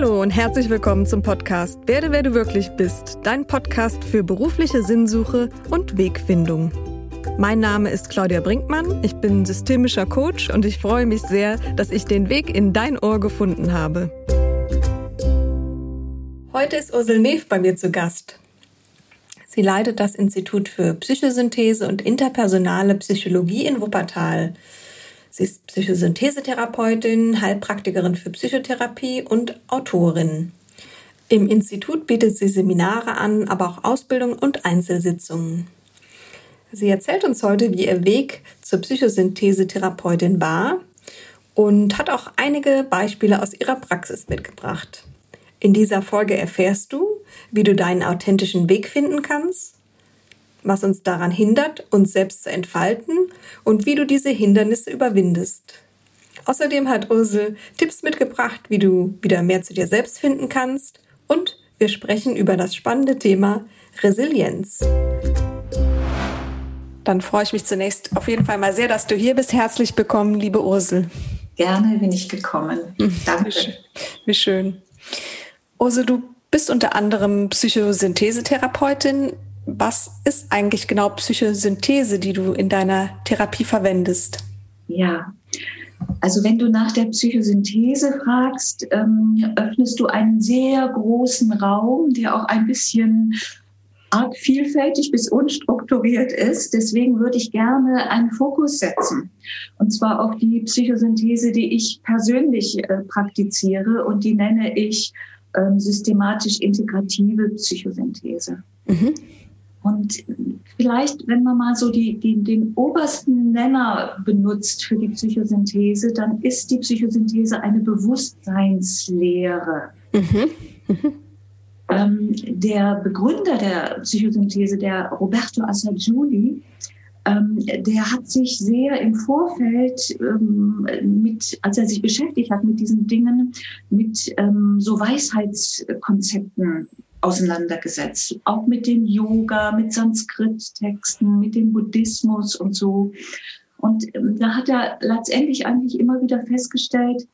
Hallo und herzlich willkommen zum Podcast Werde, wer du wirklich bist, dein Podcast für berufliche Sinnsuche und Wegfindung. Mein Name ist Claudia Brinkmann, ich bin systemischer Coach und ich freue mich sehr, dass ich den Weg in dein Ohr gefunden habe. Heute ist Ursel Neef bei mir zu Gast. Sie leitet das Institut für Psychosynthese und interpersonale Psychologie in Wuppertal. Sie ist Psychosynthesetherapeutin, Heilpraktikerin für Psychotherapie und Autorin. Im Institut bietet sie Seminare an, aber auch Ausbildung und Einzelsitzungen. Sie erzählt uns heute, wie ihr Weg zur Psychosynthesetherapeutin war und hat auch einige Beispiele aus ihrer Praxis mitgebracht. In dieser Folge erfährst du, wie du deinen authentischen Weg finden kannst, was uns daran hindert, uns selbst zu entfalten und wie du diese Hindernisse überwindest. Außerdem hat Ursel Tipps mitgebracht, wie du wieder mehr zu dir selbst finden kannst und wir sprechen über das spannende Thema Resilienz. Dann freue ich mich zunächst auf jeden Fall mal sehr, dass du hier bist. Herzlich willkommen, liebe Ursel. Gerne bin ich gekommen. Danke. Wie schön. Ursel, du bist unter anderem Psychosynthesetherapeutin. Was ist eigentlich genau Psychosynthese, die du in deiner Therapie verwendest? Ja, also wenn du nach der Psychosynthese fragst, ähm, öffnest du einen sehr großen Raum, der auch ein bisschen arg vielfältig bis unstrukturiert ist. Deswegen würde ich gerne einen Fokus setzen. Und zwar auf die Psychosynthese, die ich persönlich äh, praktiziere und die nenne ich ähm, systematisch integrative Psychosynthese. Mhm. Und vielleicht, wenn man mal so die, die, den obersten Nenner benutzt für die Psychosynthese, dann ist die Psychosynthese eine Bewusstseinslehre. Mhm. Mhm. Ähm, der Begründer der Psychosynthese, der Roberto Assagiuli, ähm, der hat sich sehr im Vorfeld ähm, mit, als er sich beschäftigt hat mit diesen Dingen, mit ähm, so Weisheitskonzepten auseinandergesetzt. Auch mit dem Yoga, mit Sanskrit-Texten, mit dem Buddhismus und so. Und ähm, da hat er letztendlich eigentlich immer wieder festgestellt,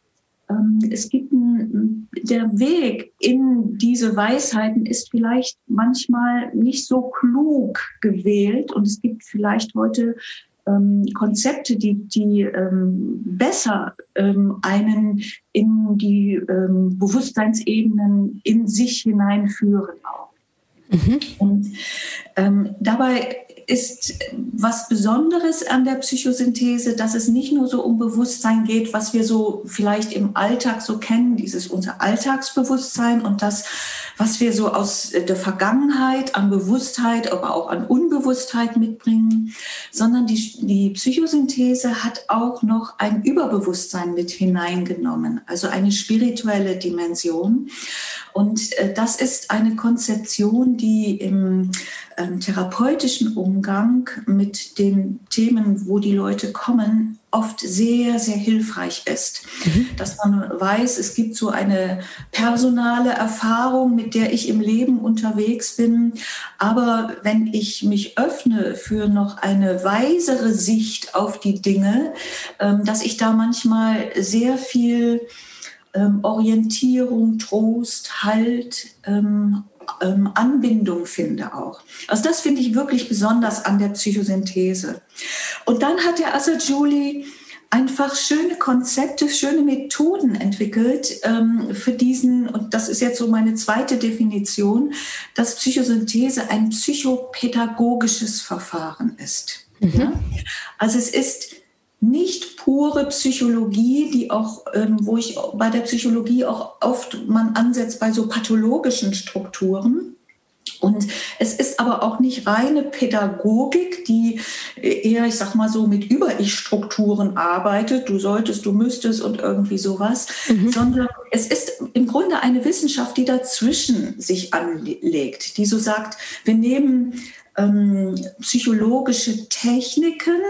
ähm, es gibt ein, der Weg in diese Weisheiten ist vielleicht manchmal nicht so klug gewählt und es gibt vielleicht heute ähm, Konzepte, die, die ähm, besser ähm, einen in die ähm, Bewusstseinsebenen in sich hineinführen auch. Mhm. Und ähm, dabei ist was Besonderes an der Psychosynthese, dass es nicht nur so um Bewusstsein geht, was wir so vielleicht im Alltag so kennen, dieses unser Alltagsbewusstsein und das, was wir so aus der Vergangenheit an Bewusstheit, aber auch an Unbewusstheit mitbringen, sondern die, die Psychosynthese hat auch noch ein Überbewusstsein mit hineingenommen, also eine spirituelle Dimension. Und äh, das ist eine Konzeption, die im ähm, therapeutischen Umgang mit den Themen, wo die Leute kommen, oft sehr, sehr hilfreich ist. Mhm. Dass man weiß, es gibt so eine personale Erfahrung, mit der ich im Leben unterwegs bin. Aber wenn ich mich öffne für noch eine weisere Sicht auf die Dinge, ähm, dass ich da manchmal sehr viel ähm, Orientierung, Trost, Halt ähm, ähm, Anbindung finde auch. Also das finde ich wirklich besonders an der Psychosynthese. Und dann hat der Assagiuli einfach schöne Konzepte, schöne Methoden entwickelt ähm, für diesen, und das ist jetzt so meine zweite Definition, dass Psychosynthese ein psychopädagogisches Verfahren ist. Mhm. Ja? Also es ist nicht pure Psychologie, die auch, ähm, wo ich bei der Psychologie auch oft man ansetzt bei so pathologischen Strukturen. Und es ist aber auch nicht reine Pädagogik, die eher, ich sag mal so, mit Über-Ich-Strukturen arbeitet. Du solltest, du müsstest und irgendwie sowas, mhm. sondern es ist im Grunde eine Wissenschaft, die dazwischen sich anlegt, die so sagt, wir nehmen ähm, psychologische Techniken,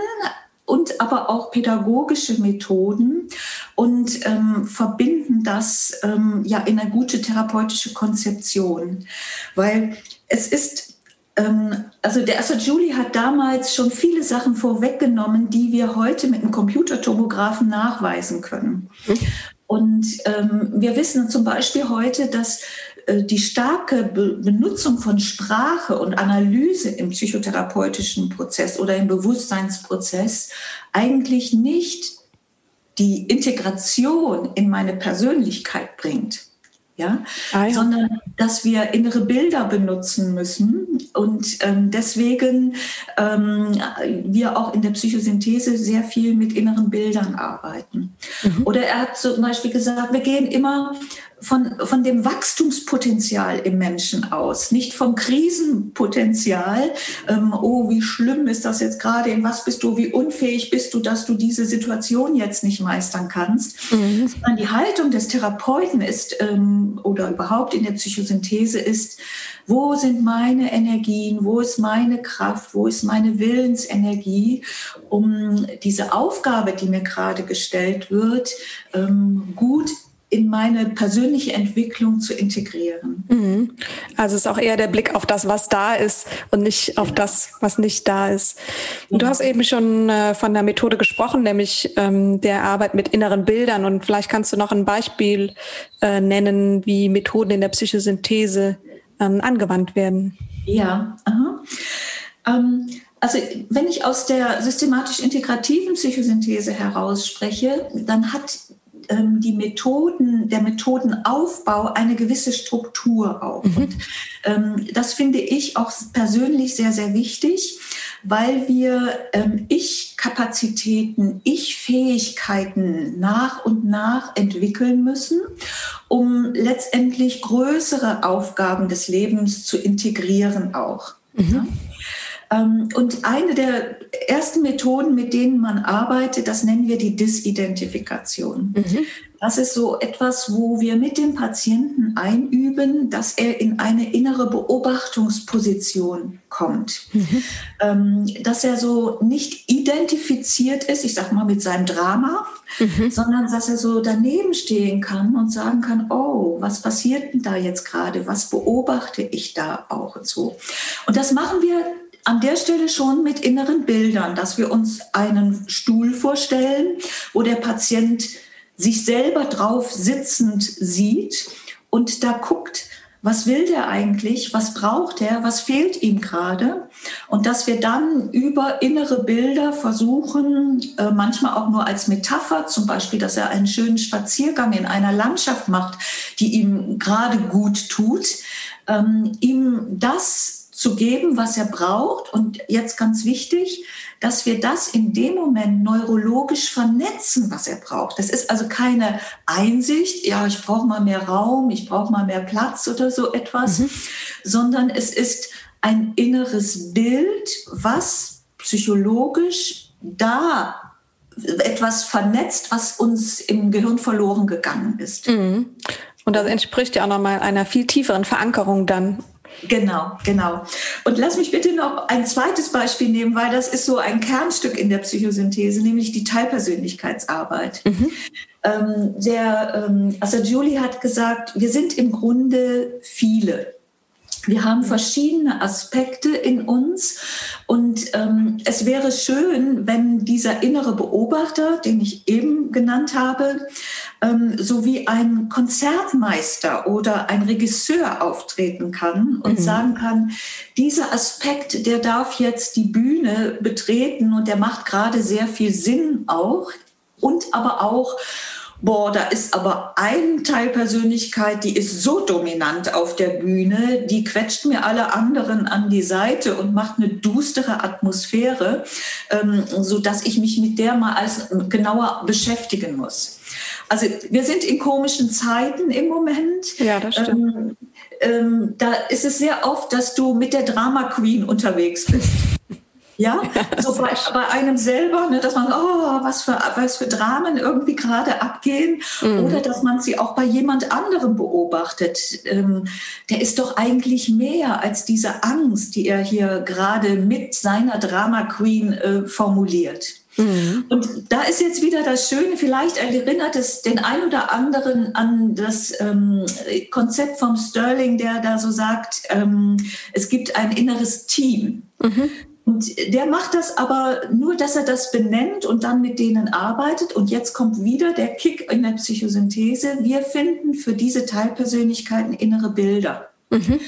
und aber auch pädagogische Methoden und ähm, verbinden das ähm, ja in eine gute therapeutische Konzeption. Weil es ist, ähm, also der Assad Julie hat damals schon viele Sachen vorweggenommen, die wir heute mit einem Computertomographen nachweisen können. Mhm. Und ähm, wir wissen zum Beispiel heute, dass die starke Benutzung von Sprache und Analyse im psychotherapeutischen Prozess oder im Bewusstseinsprozess eigentlich nicht die Integration in meine Persönlichkeit bringt ja? Ah, ja. sondern dass wir innere Bilder benutzen müssen und ähm, deswegen ähm, wir auch in der Psychosynthese sehr viel mit inneren Bildern arbeiten. Mhm. Oder er hat zum Beispiel gesagt, wir gehen immer von, von dem Wachstumspotenzial im Menschen aus, nicht vom Krisenpotenzial. Ähm, oh, wie schlimm ist das jetzt gerade? In was bist du? Wie unfähig bist du, dass du diese Situation jetzt nicht meistern kannst? Mhm. Sondern die Haltung des Therapeuten ist ähm, oder überhaupt in der Psychosynthese ist, wo sind meine Energien, wo ist meine Kraft, wo ist meine Willensenergie, um diese Aufgabe, die mir gerade gestellt wird, ähm, gut in meine persönliche Entwicklung zu integrieren. Mhm. Also es ist auch eher der Blick auf das, was da ist und nicht auf das, was nicht da ist. Und du hast eben schon äh, von der Methode gesprochen, nämlich ähm, der Arbeit mit inneren Bildern. Und vielleicht kannst du noch ein Beispiel äh, nennen, wie Methoden in der Psychosynthese ähm, angewandt werden. Ja, ähm, also wenn ich aus der systematisch integrativen Psychosynthese heraus spreche, dann hat ähm, die Methoden, der Methodenaufbau eine gewisse Struktur auf. Mhm. Und ähm, das finde ich auch persönlich sehr, sehr wichtig, weil wir ähm, Ich-Kapazitäten, Ich-Fähigkeiten nach und nach entwickeln müssen, um letztendlich größere Aufgaben des Lebens zu integrieren auch. Mhm. Ja? Ähm, und eine der ersten Methoden, mit denen man arbeitet, das nennen wir die Disidentifikation. Mhm. Das ist so etwas, wo wir mit dem Patienten einüben, dass er in eine innere Beobachtungsposition kommt. Mhm. Ähm, dass er so nicht identifiziert ist, ich sag mal, mit seinem Drama, mhm. sondern dass er so daneben stehen kann und sagen kann, oh, was passiert denn da jetzt gerade? Was beobachte ich da auch und so? Und das machen wir an der Stelle schon mit inneren Bildern, dass wir uns einen Stuhl vorstellen, wo der Patient sich selber drauf sitzend sieht und da guckt, was will der eigentlich, was braucht er, was fehlt ihm gerade? Und dass wir dann über innere Bilder versuchen, äh, manchmal auch nur als Metapher, zum Beispiel, dass er einen schönen Spaziergang in einer Landschaft macht, die ihm gerade gut tut, ähm, ihm das zu geben, was er braucht. Und jetzt ganz wichtig, dass wir das in dem Moment neurologisch vernetzen, was er braucht. Das ist also keine Einsicht, ja, ich brauche mal mehr Raum, ich brauche mal mehr Platz oder so etwas, mhm. sondern es ist ein inneres Bild, was psychologisch da etwas vernetzt, was uns im Gehirn verloren gegangen ist. Mhm. Und das entspricht ja auch nochmal einer viel tieferen Verankerung dann Genau, genau. Und lass mich bitte noch ein zweites Beispiel nehmen, weil das ist so ein Kernstück in der Psychosynthese, nämlich die Teilpersönlichkeitsarbeit. Mhm. Ähm, der, ähm, also Julie hat gesagt, wir sind im Grunde viele. Wir haben verschiedene Aspekte in uns und ähm, es wäre schön, wenn dieser innere Beobachter, den ich eben genannt habe, ähm, so wie ein Konzertmeister oder ein Regisseur auftreten kann und mhm. sagen kann, dieser Aspekt, der darf jetzt die Bühne betreten und der macht gerade sehr viel Sinn auch und aber auch boah, da ist aber ein Teil Persönlichkeit, die ist so dominant auf der Bühne, die quetscht mir alle anderen an die Seite und macht eine düstere Atmosphäre, ähm, so dass ich mich mit der mal als genauer beschäftigen muss. Also wir sind in komischen Zeiten im Moment. Ja, das stimmt. Ähm, ähm, da ist es sehr oft, dass du mit der Drama Queen unterwegs bist. Ja, so bei, bei, einem selber, ne, dass man, oh, was für, was für Dramen irgendwie gerade abgehen. Mhm. Oder dass man sie auch bei jemand anderem beobachtet. Ähm, der ist doch eigentlich mehr als diese Angst, die er hier gerade mit seiner Drama Queen äh, formuliert. Mhm. Und da ist jetzt wieder das Schöne, vielleicht erinnert es den ein oder anderen an das ähm, Konzept vom Sterling, der da so sagt, ähm, es gibt ein inneres Team. Mhm Und der macht das aber nur, dass er das benennt und dann mit denen arbeitet. Und jetzt kommt wieder der Kick in der Psychosynthese. Wir finden für diese Teilpersönlichkeiten innere Bilder. Mhm.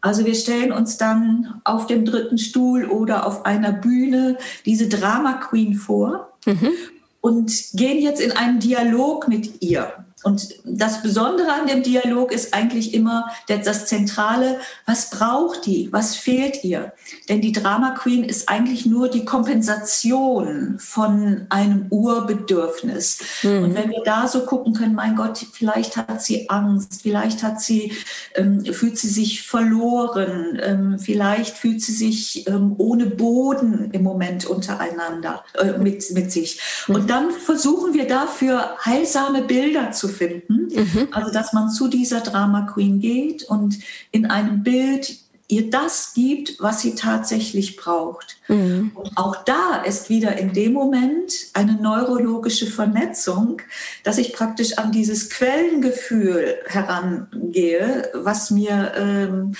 Also wir stellen uns dann auf dem dritten Stuhl oder auf einer Bühne diese Drama Queen vor mhm. und gehen jetzt in einen Dialog mit ihr. Und das Besondere an dem Dialog ist eigentlich immer das Zentrale, was braucht die, was fehlt ihr? Denn die Drama Queen ist eigentlich nur die Kompensation von einem Urbedürfnis. Mhm. Und wenn wir da so gucken können, mein Gott, vielleicht hat sie Angst, vielleicht hat sie, ähm, fühlt sie sich verloren, ähm, vielleicht fühlt sie sich ähm, ohne Boden im Moment untereinander äh, mit, mit sich. Mhm. Und dann versuchen wir dafür heilsame Bilder zu finden. Mhm. Also, dass man zu dieser Drama Queen geht und in einem Bild ihr das gibt, was sie tatsächlich braucht. Mhm. Und auch da ist wieder in dem Moment eine neurologische Vernetzung, dass ich praktisch an dieses Quellengefühl herangehe, was mir ähm,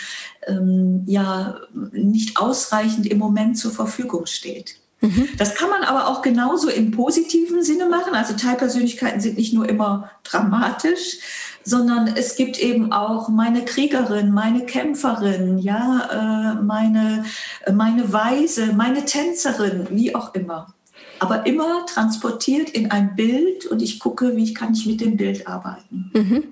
ähm, ja nicht ausreichend im Moment zur Verfügung steht. Mhm. Das kann man aber auch genauso im positiven Sinne machen. Also Teilpersönlichkeiten sind nicht nur immer dramatisch, sondern es gibt eben auch meine Kriegerin, meine Kämpferin, ja, äh, meine, meine Weise, meine Tänzerin, wie auch immer aber immer transportiert in ein Bild und ich gucke, wie kann ich mit dem Bild arbeiten. Mhm.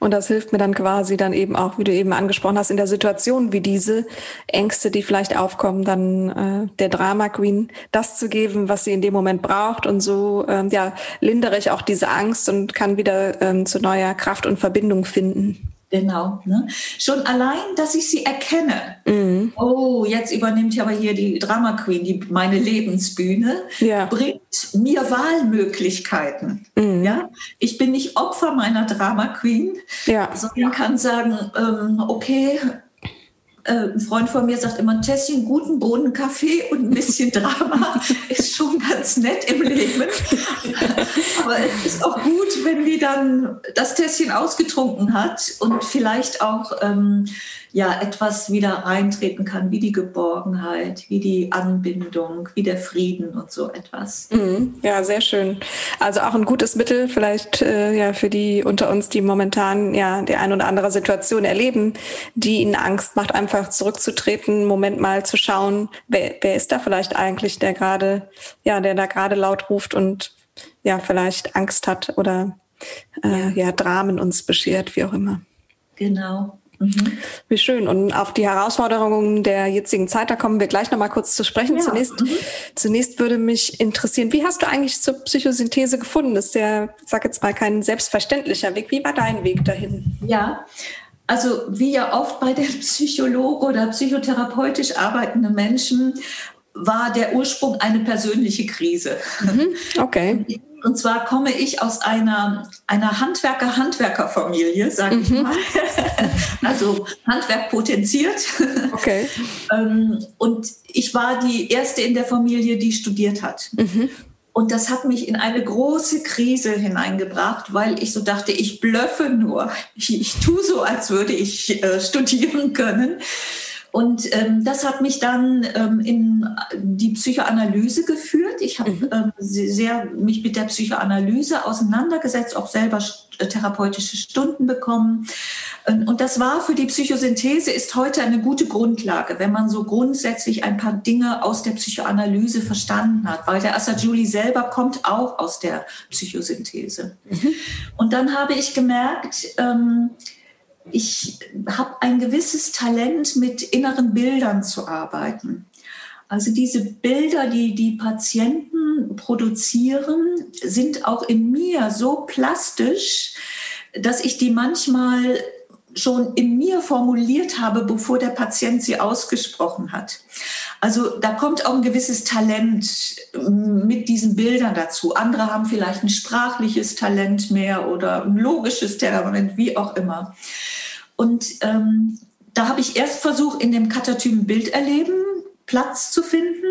Und das hilft mir dann quasi dann eben auch, wie du eben angesprochen hast, in der Situation wie diese Ängste, die vielleicht aufkommen, dann äh, der Drama Queen das zu geben, was sie in dem Moment braucht und so ähm, ja lindere ich auch diese Angst und kann wieder ähm, zu neuer Kraft und Verbindung finden. Genau. Ne? Schon allein, dass ich sie erkenne. Mhm. Oh, jetzt übernimmt ja aber hier die Drama Queen die, meine Lebensbühne, ja. bringt mir Wahlmöglichkeiten. Mhm. Ja? Ich bin nicht Opfer meiner Drama Queen, ja. sondern kann sagen, ähm, okay, ein Freund von mir sagt immer, ein Tässchen guten Bohnenkaffee und ein bisschen Drama ist schon ganz nett im Leben. Aber es ist auch gut, wenn die dann das Tässchen ausgetrunken hat und vielleicht auch ähm, ja etwas wieder reintreten kann, wie die Geborgenheit, wie die Anbindung, wie der Frieden und so etwas. Mhm. Ja, sehr schön. Also auch ein gutes Mittel vielleicht äh, ja für die unter uns, die momentan ja die ein oder andere Situation erleben, die ihnen Angst macht, einfach zurückzutreten, Moment mal zu schauen, wer, wer ist da vielleicht eigentlich, der gerade ja, der da gerade laut ruft und ja vielleicht Angst hat oder äh, ja Dramen uns beschert, wie auch immer. Genau. Mhm. Wie schön. Und auf die Herausforderungen der jetzigen Zeit, da kommen wir gleich nochmal kurz zu sprechen. Ja. Zunächst, mhm. zunächst würde mich interessieren, wie hast du eigentlich zur Psychosynthese gefunden? Das ist ja, ich sag jetzt mal, kein selbstverständlicher Weg. Wie war dein Weg dahin? Ja, also wie ja oft bei den Psychologen oder psychotherapeutisch arbeitenden Menschen war der Ursprung eine persönliche Krise. Mhm. Okay. Und zwar komme ich aus einer, einer Handwerker-Handwerker-Familie, sage ich mhm. mal. also Handwerk potenziert. Okay. Ähm, und ich war die erste in der Familie, die studiert hat. Mhm. Und das hat mich in eine große Krise hineingebracht, weil ich so dachte, ich blöffe nur. Ich, ich tue so, als würde ich äh, studieren können. Und ähm, das hat mich dann ähm, in die Psychoanalyse geführt. Ich habe mhm. ähm, sehr mich mit der Psychoanalyse auseinandergesetzt, auch selber äh, therapeutische Stunden bekommen. Und das war für die Psychosynthese ist heute eine gute Grundlage, wenn man so grundsätzlich ein paar Dinge aus der Psychoanalyse verstanden hat, weil der Assagiuli selber kommt auch aus der Psychosynthese. Mhm. Und dann habe ich gemerkt, ähm, ich habe ein gewisses Talent, mit inneren Bildern zu arbeiten. Also diese Bilder, die die Patienten produzieren, sind auch in mir so plastisch, dass ich die manchmal schon in mir formuliert habe, bevor der Patient sie ausgesprochen hat. Also da kommt auch ein gewisses Talent mit diesen Bildern dazu. Andere haben vielleicht ein sprachliches Talent mehr oder ein logisches Talent, wie auch immer. Und ähm, da habe ich erst versucht, in dem Katatypen Bilderleben Platz zu finden.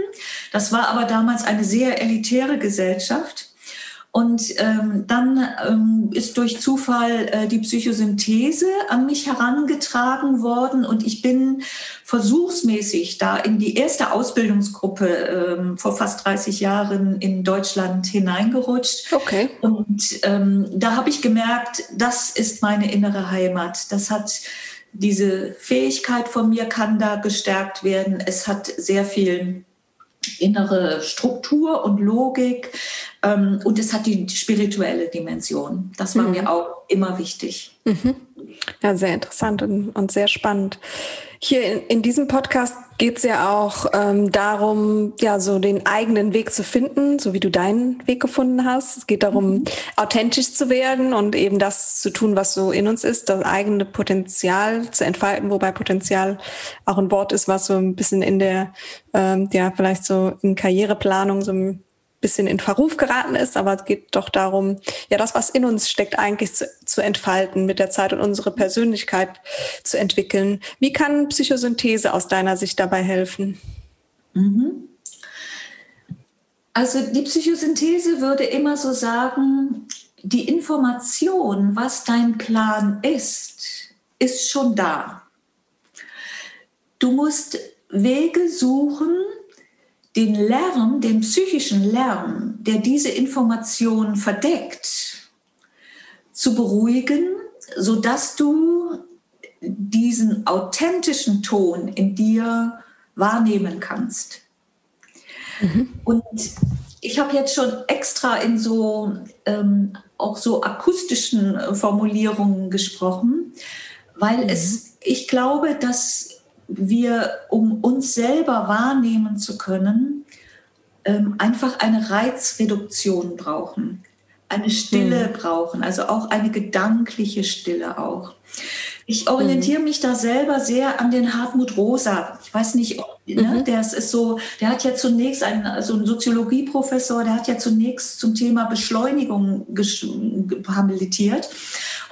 Das war aber damals eine sehr elitäre Gesellschaft. Und ähm, dann ähm, ist durch Zufall äh, die Psychosynthese an mich herangetragen worden und ich bin versuchsmäßig da in die erste Ausbildungsgruppe ähm, vor fast 30 Jahren in Deutschland hineingerutscht. Okay. Und ähm, da habe ich gemerkt, das ist meine innere Heimat. Das hat diese Fähigkeit von mir kann da gestärkt werden. Es hat sehr viel innere Struktur und Logik ähm, und es hat die spirituelle Dimension. Das war mhm. mir auch immer wichtig. Mhm. Ja, sehr interessant und, und sehr spannend. Hier in, in diesem Podcast geht es ja auch ähm, darum, ja, so den eigenen Weg zu finden, so wie du deinen Weg gefunden hast. Es geht darum, mhm. authentisch zu werden und eben das zu tun, was so in uns ist, das eigene Potenzial zu entfalten, wobei Potenzial auch ein Wort ist, was so ein bisschen in der, ähm, ja, vielleicht so in Karriereplanung so ein bisschen in Verruf geraten ist, aber es geht doch darum, ja, das, was in uns steckt, eigentlich zu, zu entfalten mit der Zeit und unsere Persönlichkeit zu entwickeln. Wie kann Psychosynthese aus deiner Sicht dabei helfen? Mhm. Also die Psychosynthese würde immer so sagen, die Information, was dein Plan ist, ist schon da. Du musst Wege suchen, den Lärm, den psychischen Lärm, der diese Information verdeckt, zu beruhigen, sodass du diesen authentischen Ton in dir wahrnehmen kannst. Mhm. Und ich habe jetzt schon extra in so ähm, auch so akustischen Formulierungen gesprochen, weil mhm. es, ich glaube, dass wir, um uns selber wahrnehmen zu können, ähm, einfach eine Reizreduktion brauchen, eine Stille mhm. brauchen, also auch eine gedankliche Stille auch. Ich orientiere mhm. mich da selber sehr an den Hartmut Rosa. Ich weiß nicht, ne, mhm. der ist so, der hat ja zunächst einen, also ein Soziologieprofessor, der hat ja zunächst zum Thema Beschleunigung habilitiert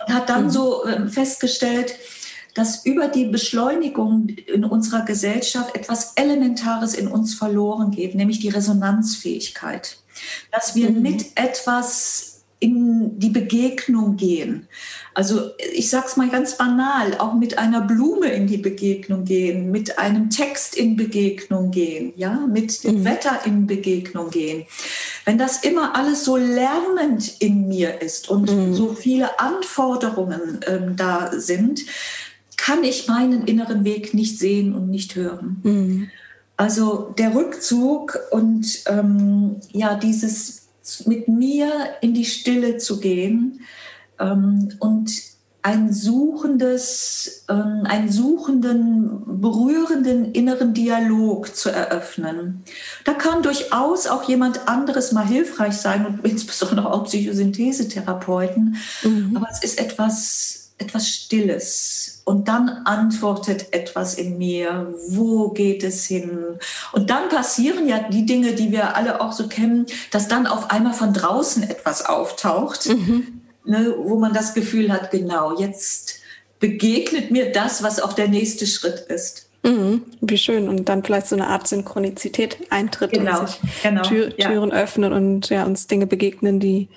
und hat dann mhm. so äh, festgestellt, dass über die Beschleunigung in unserer Gesellschaft etwas Elementares in uns verloren geht, nämlich die Resonanzfähigkeit. Dass wir mhm. mit etwas in die Begegnung gehen. Also ich sage es mal ganz banal, auch mit einer Blume in die Begegnung gehen, mit einem Text in Begegnung gehen, ja, mit dem mhm. Wetter in Begegnung gehen. Wenn das immer alles so lärmend in mir ist und mhm. so viele Anforderungen ähm, da sind, kann ich meinen inneren Weg nicht sehen und nicht hören. Mhm. Also der Rückzug und ähm, ja, dieses mit mir in die Stille zu gehen ähm, und ein suchendes, ähm, einen suchenden, berührenden inneren Dialog zu eröffnen. Da kann durchaus auch jemand anderes mal hilfreich sein und insbesondere auch Psychosynthesetherapeuten. Mhm. Aber es ist etwas, etwas Stilles und dann antwortet etwas in mir, wo geht es hin? Und dann passieren ja die Dinge, die wir alle auch so kennen, dass dann auf einmal von draußen etwas auftaucht, mhm. ne, wo man das Gefühl hat, genau, jetzt begegnet mir das, was auch der nächste Schritt ist. Mhm, wie schön. Und dann vielleicht so eine Art Synchronizität eintritt genau, und sich genau, Tür, Türen ja. öffnen und ja, uns Dinge begegnen, die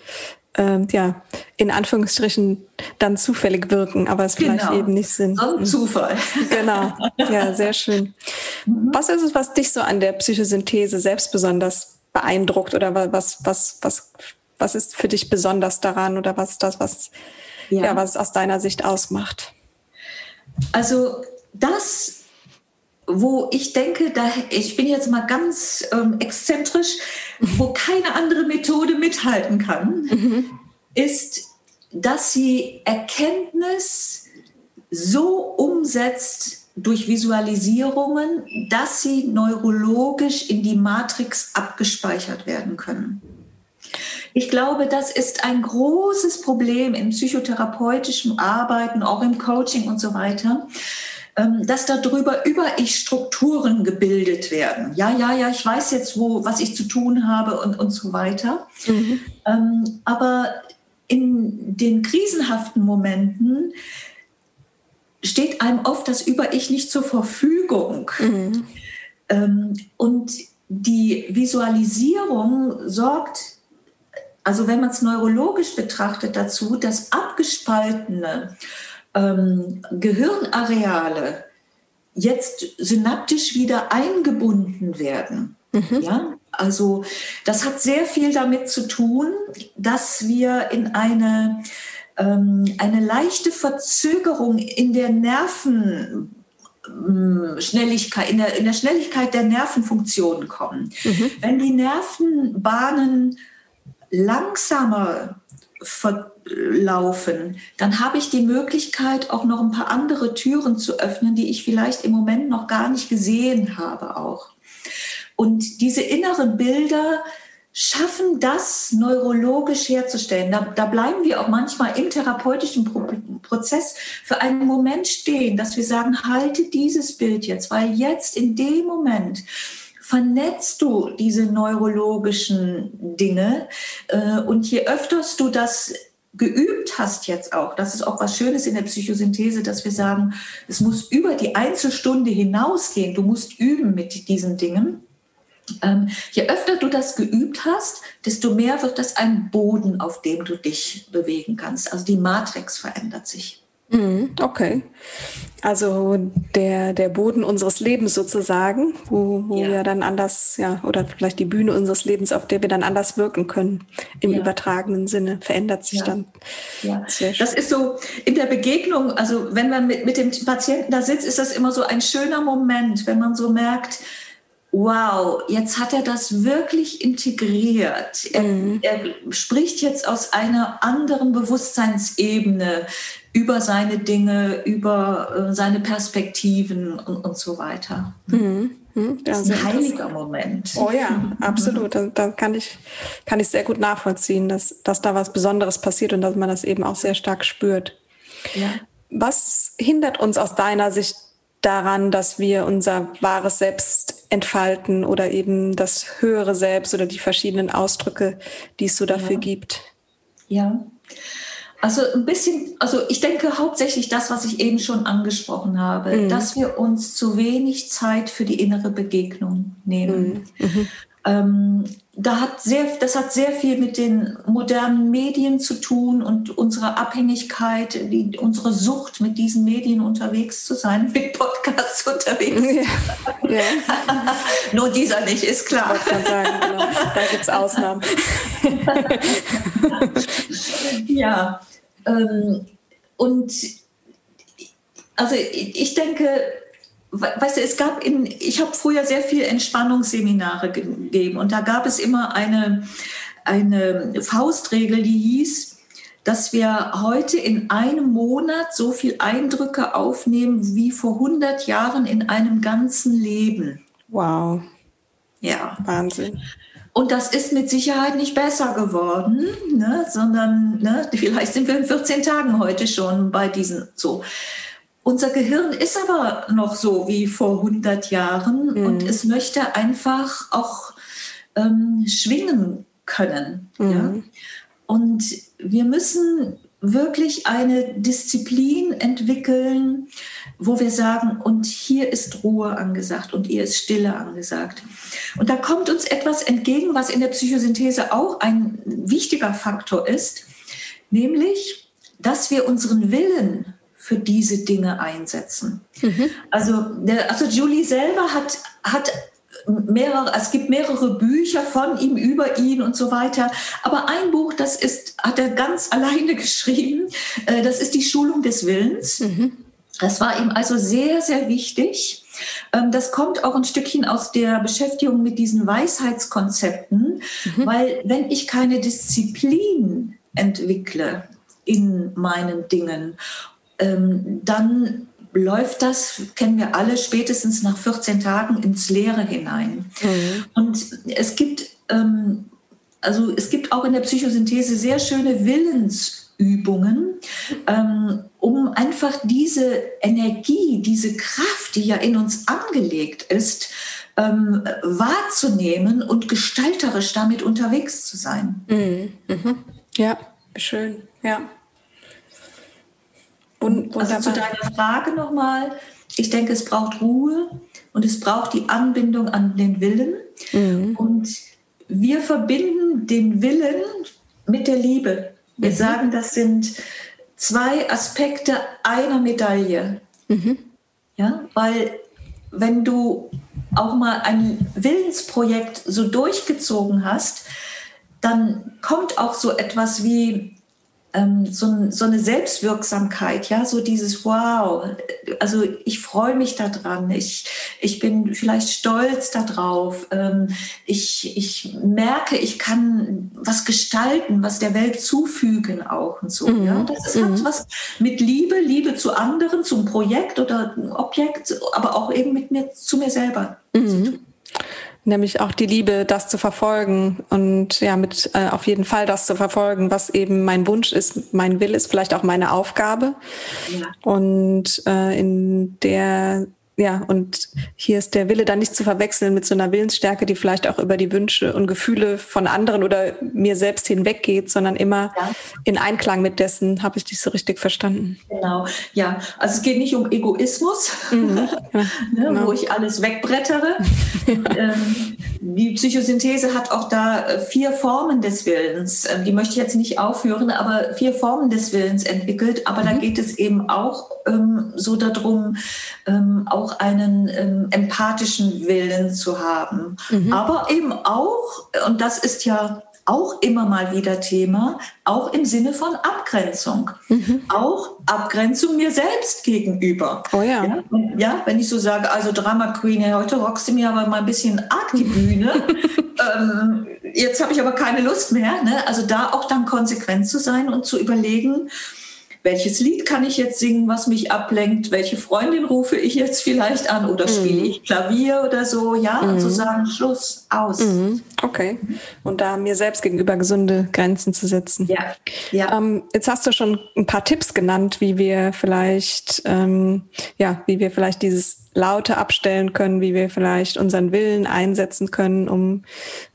ähm, ja, in Anführungsstrichen dann zufällig wirken, aber es genau. vielleicht eben nicht sind. Ein Zufall. Genau, ja, sehr schön. Mhm. Was ist es, was dich so an der Psychosynthese selbst besonders beeindruckt oder was, was, was, was ist für dich besonders daran oder was ist das, was, ja. ja was aus deiner Sicht ausmacht? Also das wo ich denke, da, ich bin jetzt mal ganz ähm, exzentrisch, wo keine andere Methode mithalten kann, mhm. ist, dass sie Erkenntnis so umsetzt durch Visualisierungen, dass sie neurologisch in die Matrix abgespeichert werden können. Ich glaube, das ist ein großes Problem im psychotherapeutischen Arbeiten, auch im Coaching und so weiter, dass darüber über ich Strukturen gebildet werden. Ja, ja, ja, ich weiß jetzt, wo, was ich zu tun habe und, und so weiter. Mhm. Ähm, aber in den krisenhaften Momenten steht einem oft das Über-Ich nicht zur Verfügung. Mhm. Ähm, und die Visualisierung sorgt also wenn man es neurologisch betrachtet, dazu, dass abgespaltene ähm, Gehirnareale jetzt synaptisch wieder eingebunden werden. Mhm. Ja, also das hat sehr viel damit zu tun, dass wir in eine, ähm, eine leichte Verzögerung in der Nerven Schnelligkeit, in der, in der Schnelligkeit der Nervenfunktion kommen. Mhm. Wenn die Nervenbahnen langsamer verlaufen, dann habe ich die Möglichkeit, auch noch ein paar andere Türen zu öffnen, die ich vielleicht im Moment noch gar nicht gesehen habe auch. Und diese inneren Bilder schaffen das neurologisch herzustellen. Da, da bleiben wir auch manchmal im therapeutischen Pro Prozess für einen Moment stehen, dass wir sagen, halte dieses Bild jetzt, weil jetzt in dem Moment vernetzt du diese neurologischen Dinge äh, und je öfters du das geübt hast jetzt auch, das ist auch was Schönes in der Psychosynthese, dass wir sagen, es muss über die Einzelstunde hinausgehen, du musst üben mit diesen Dingen ähm, je öfter du das geübt hast, desto mehr wird das ein Boden, auf dem du dich bewegen kannst. Also die Matrix verändert sich. Mhm, okay. Also der, der Boden unseres Lebens sozusagen, wo, wo ja. wir dann anders, ja, oder vielleicht die Bühne unseres Lebens, auf der wir dann anders wirken können, im ja. übertragenen Sinne, verändert sich ja. dann. Ja. Das ist so in der Begegnung, also wenn man mit, mit dem Patienten da sitzt, ist das immer so ein schöner Moment, wenn man so merkt, wow, jetzt hat er das wirklich integriert. Er, mhm. er, spricht jetzt aus einer anderen Bewusstseinsebene über seine Dinge, über äh, seine Perspektiven und, und so weiter. Mhm. Mhm. Das ist ein heiliger Moment. Oh ja, absolut. Da, da, kann, ich, kann ich sehr gut nachvollziehen, dass, dass da was Besonderes passiert und dass man das eben auch sehr stark spürt. Ja. Was hindert uns aus deiner Sicht daran, dass wir unser wahres Selbst entfalten oder eben das höhere Selbst oder die verschiedenen Ausdrücke, die es so dafür ja. gibt. Ja. Also ein bisschen, also ich denke hauptsächlich das, was ich eben schon angesprochen habe, mhm. dass wir uns zu wenig Zeit für die innere Begegnung nehmen. Mhm. Ähm, da hat sehr, das hat sehr viel mit den modernen Medien zu tun und unserer Abhängigkeit, die, unsere Sucht, mit diesen Medien unterwegs zu sein, mit Podcasts unterwegs. Ja. ja. Nur dieser nicht, ist klar. Kann sagen, genau. Da gibt es Ausnahmen. ja. Ähm, und also ich denke, weißt du, es gab in, ich habe früher sehr viel Entspannungsseminare gegeben und da gab es immer eine, eine Faustregel, die hieß, dass wir heute in einem Monat so viel Eindrücke aufnehmen wie vor 100 Jahren in einem ganzen Leben. Wow. Ja. Wahnsinn. Und das ist mit Sicherheit nicht besser geworden, ne, sondern ne, vielleicht sind wir in 14 Tagen heute schon bei diesen so. Unser Gehirn ist aber noch so wie vor 100 Jahren mhm. und es möchte einfach auch ähm, schwingen können. Mhm. Ja? Und wir müssen wirklich eine Disziplin entwickeln, wo wir sagen, und hier ist Ruhe angesagt und hier ist Stille angesagt. Und da kommt uns etwas entgegen, was in der Psychosynthese auch ein wichtiger Faktor ist, nämlich, dass wir unseren Willen für diese Dinge einsetzen. Mhm. Also, der, also Julie selber hat, hat mehrere, es gibt mehrere Bücher von ihm über ihn und so weiter. Aber ein Buch, das ist, hat er ganz alleine geschrieben. Äh, das ist die Schulung des Willens. Mhm. Das war ihm also sehr, sehr wichtig. Ähm, das kommt auch ein Stückchen aus der Beschäftigung mit diesen Weisheitskonzepten, mhm. weil wenn ich keine Disziplin entwickle in meinen Dingen ähm, dann läuft das, kennen wir alle, spätestens nach 14 Tagen ins Leere hinein. Mhm. Und es gibt, ähm, also es gibt auch in der Psychosynthese sehr schöne Willensübungen, ähm, um einfach diese Energie, diese Kraft, die ja in uns angelegt ist, ähm, wahrzunehmen und gestalterisch damit unterwegs zu sein. Mhm. Mhm. Ja, schön, ja. Also zu deiner Frage nochmal. Ich denke, es braucht Ruhe und es braucht die Anbindung an den Willen. Mhm. Und wir verbinden den Willen mit der Liebe. Wir mhm. sagen, das sind zwei Aspekte einer Medaille. Mhm. Ja, weil wenn du auch mal ein Willensprojekt so durchgezogen hast, dann kommt auch so etwas wie ähm, so, so, eine Selbstwirksamkeit, ja, so dieses Wow, also ich freue mich daran, ich, ich bin vielleicht stolz darauf, ähm, ich, ich merke, ich kann was gestalten, was der Welt zufügen auch und so. Mhm. Ja? Das ist, mhm. hat was mit Liebe, Liebe zu anderen, zum Projekt oder Objekt, aber auch eben mit mir, zu mir selber mhm. zu tun. Nämlich auch die Liebe, das zu verfolgen und ja, mit äh, auf jeden Fall das zu verfolgen, was eben mein Wunsch ist, mein Will ist, vielleicht auch meine Aufgabe. Ja. Und äh, in der ja, und hier ist der Wille dann nicht zu verwechseln mit so einer Willensstärke, die vielleicht auch über die Wünsche und Gefühle von anderen oder mir selbst hinweggeht, sondern immer ja. in Einklang mit dessen, habe ich dich so richtig verstanden. Genau, ja. Also es geht nicht um Egoismus, mhm. ja, ne, genau. wo ich alles wegbrettere. ähm, die Psychosynthese hat auch da äh, vier Formen des Willens. Ähm, die möchte ich jetzt nicht aufführen, aber vier Formen des Willens entwickelt. Aber mhm. da geht es eben auch ähm, so darum, ähm, auch auch einen ähm, empathischen Willen zu haben. Mhm. Aber eben auch, und das ist ja auch immer mal wieder Thema, auch im Sinne von Abgrenzung. Mhm. Auch Abgrenzung mir selbst gegenüber. Oh ja. ja. ja. wenn ich so sage, also Drama Queen, ja, heute rockst du mir aber mal ein bisschen arg die Bühne. ähm, jetzt habe ich aber keine Lust mehr. Ne? Also da auch dann konsequent zu sein und zu überlegen, welches Lied kann ich jetzt singen, was mich ablenkt, welche Freundin rufe ich jetzt vielleicht an oder mhm. spiele ich Klavier oder so, ja, mhm. und zu sagen, Schluss, aus. Mhm. Okay. Und da mir selbst gegenüber gesunde Grenzen zu setzen. Ja. ja. Ähm, jetzt hast du schon ein paar Tipps genannt, wie wir vielleicht, ähm, ja, wie wir vielleicht dieses Laute abstellen können, wie wir vielleicht unseren Willen einsetzen können, um,